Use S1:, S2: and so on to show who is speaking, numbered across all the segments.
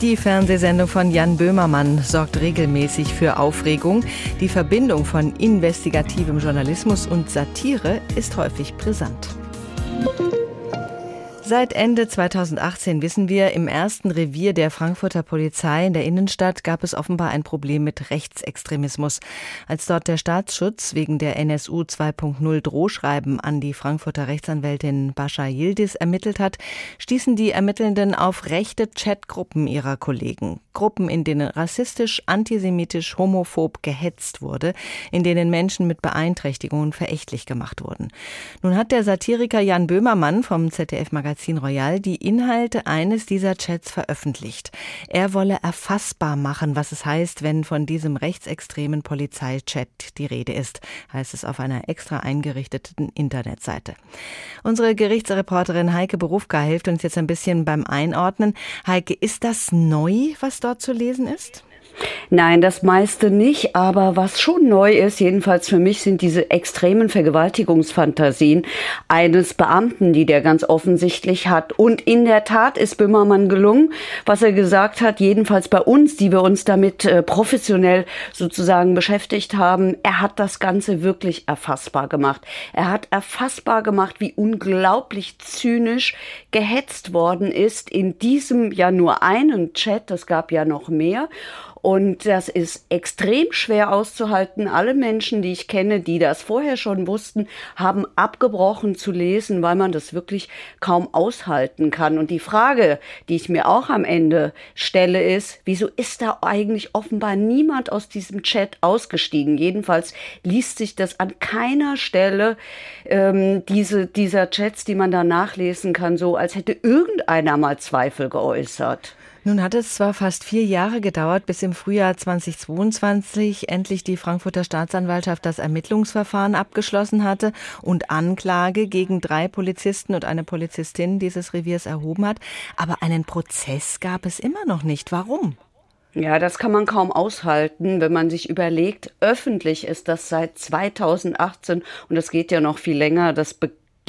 S1: Die Fernsehsendung von Jan Böhmermann sorgt regelmäßig für Aufregung. Die Verbindung von investigativem Journalismus und Satire ist häufig brisant. Seit Ende 2018 wissen wir, im ersten Revier der Frankfurter Polizei in der Innenstadt gab es offenbar ein Problem mit Rechtsextremismus. Als dort der Staatsschutz wegen der NSU 2.0 Drohschreiben an die Frankfurter Rechtsanwältin Bascha Yildiz ermittelt hat, stießen die Ermittelnden auf rechte Chatgruppen ihrer Kollegen. Gruppen, in denen rassistisch, antisemitisch, homophob gehetzt wurde, in denen Menschen mit Beeinträchtigungen verächtlich gemacht wurden. Nun hat der Satiriker Jan Böhmermann vom ZDF-Magazin Magazin Royal die Inhalte eines dieser Chats veröffentlicht. Er wolle erfassbar machen, was es heißt, wenn von diesem rechtsextremen Polizeichat die Rede ist, heißt es auf einer extra eingerichteten Internetseite. Unsere Gerichtsreporterin Heike Berufka hilft uns jetzt ein bisschen beim Einordnen. Heike, ist das neu, was dort zu lesen ist?
S2: Nein, das meiste nicht, aber was schon neu ist, jedenfalls für mich, sind diese extremen Vergewaltigungsfantasien eines Beamten, die der ganz offensichtlich hat. Und in der Tat ist Böhmermann gelungen, was er gesagt hat, jedenfalls bei uns, die wir uns damit äh, professionell sozusagen beschäftigt haben. Er hat das Ganze wirklich erfassbar gemacht. Er hat erfassbar gemacht, wie unglaublich zynisch gehetzt worden ist in diesem ja nur einen Chat, das gab ja noch mehr. Und das ist extrem schwer auszuhalten. Alle Menschen, die ich kenne, die das vorher schon wussten, haben abgebrochen zu lesen, weil man das wirklich kaum aushalten kann. Und die Frage, die ich mir auch am Ende stelle, ist, wieso ist da eigentlich offenbar niemand aus diesem Chat ausgestiegen? Jedenfalls liest sich das an keiner Stelle ähm, diese, dieser Chats, die man da nachlesen kann, so, als hätte irgendeiner mal Zweifel geäußert.
S1: Nun hat es zwar fast vier Jahre gedauert, bis im Frühjahr 2022 endlich die Frankfurter Staatsanwaltschaft das Ermittlungsverfahren abgeschlossen hatte und Anklage gegen drei Polizisten und eine Polizistin dieses Reviers erhoben hat. Aber einen Prozess gab es immer noch nicht. Warum?
S2: Ja, das kann man kaum aushalten, wenn man sich überlegt, öffentlich ist das seit 2018 und das geht ja noch viel länger. Das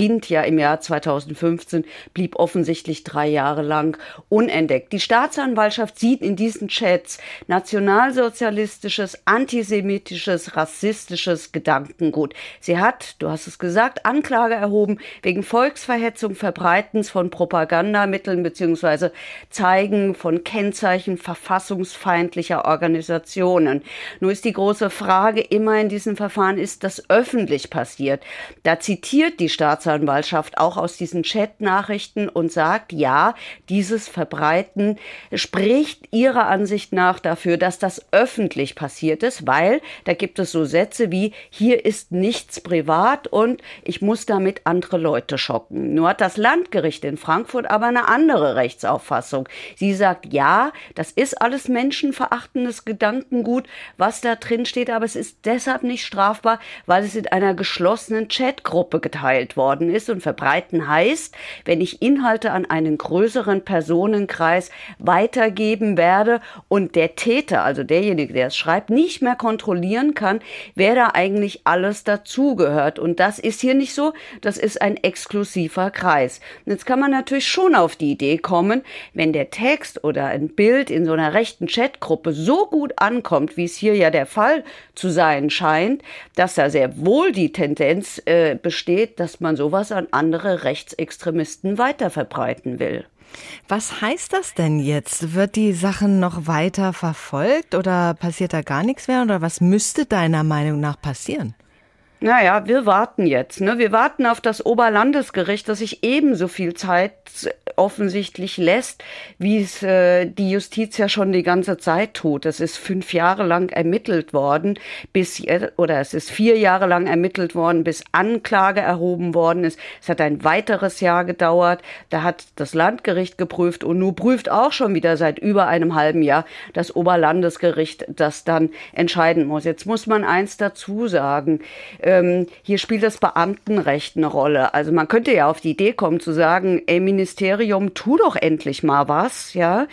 S2: beginnt ja im Jahr 2015, blieb offensichtlich drei Jahre lang unentdeckt. Die Staatsanwaltschaft sieht in diesen Chats nationalsozialistisches, antisemitisches, rassistisches Gedankengut. Sie hat, du hast es gesagt, Anklage erhoben wegen Volksverhetzung, Verbreitens von Propagandamitteln bzw. Zeigen von Kennzeichen verfassungsfeindlicher Organisationen. Nur ist die große Frage immer in diesem Verfahren, ist das öffentlich passiert? Da zitiert die Staatsanwaltschaft Staatsanwaltschaft auch aus diesen Chat-Nachrichten und sagt, ja, dieses Verbreiten spricht ihrer Ansicht nach dafür, dass das öffentlich passiert ist, weil da gibt es so Sätze wie, hier ist nichts privat und ich muss damit andere Leute schocken. Nur hat das Landgericht in Frankfurt aber eine andere Rechtsauffassung. Sie sagt, ja, das ist alles menschenverachtendes Gedankengut, was da drin steht, aber es ist deshalb nicht strafbar, weil es in einer geschlossenen Chatgruppe geteilt worden worden ist. Und verbreiten heißt, wenn ich Inhalte an einen größeren Personenkreis weitergeben werde und der Täter, also derjenige, der es schreibt, nicht mehr kontrollieren kann, wer da eigentlich alles dazugehört. Und das ist hier nicht so. Das ist ein exklusiver Kreis. Und jetzt kann man natürlich schon auf die Idee kommen, wenn der Text oder ein Bild in so einer rechten Chatgruppe so gut ankommt, wie es hier ja der Fall zu sein scheint, dass da sehr wohl die Tendenz äh, besteht, dass man so sowas an andere Rechtsextremisten weiterverbreiten will.
S1: Was heißt das denn jetzt? Wird die Sache noch weiter verfolgt oder passiert da gar nichts mehr? Oder was müsste deiner Meinung nach passieren?
S2: Naja, wir warten jetzt. Ne? Wir warten auf das Oberlandesgericht, das sich ebenso viel Zeit offensichtlich lässt, wie es äh, die Justiz ja schon die ganze Zeit tut. Es ist fünf Jahre lang ermittelt worden, bis oder es ist vier Jahre lang ermittelt worden, bis Anklage erhoben worden ist. Es hat ein weiteres Jahr gedauert. Da hat das Landgericht geprüft und nun prüft auch schon wieder seit über einem halben Jahr das Oberlandesgericht, das dann entscheiden muss. Jetzt muss man eins dazu sagen. Ähm, hier spielt das Beamtenrecht eine Rolle. Also man könnte ja auf die Idee kommen zu sagen, ey Ministerium, tu doch endlich mal was, ja.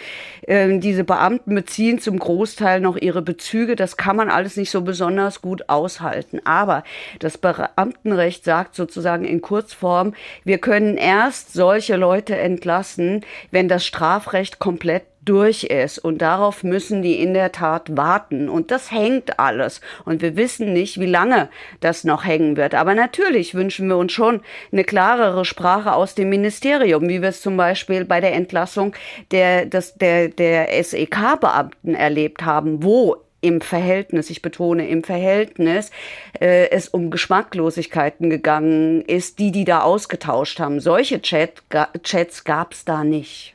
S2: Ähm, diese Beamten beziehen zum Großteil noch ihre Bezüge. Das kann man alles nicht so besonders gut aushalten. Aber das Beamtenrecht sagt sozusagen in Kurzform, wir können erst solche Leute entlassen, wenn das Strafrecht komplett durch ist. Und darauf müssen die in der Tat warten. Und das hängt alles. Und wir wissen nicht, wie lange das noch hängen wird. Aber natürlich wünschen wir uns schon eine klarere Sprache aus dem Ministerium, wie wir es zum Beispiel bei der Entlassung der, des, der, der SEK-Beamten erlebt haben, wo im Verhältnis, ich betone im Verhältnis, äh, es um Geschmacklosigkeiten gegangen ist, die die da ausgetauscht haben. Solche Chat, Chats gab es da nicht.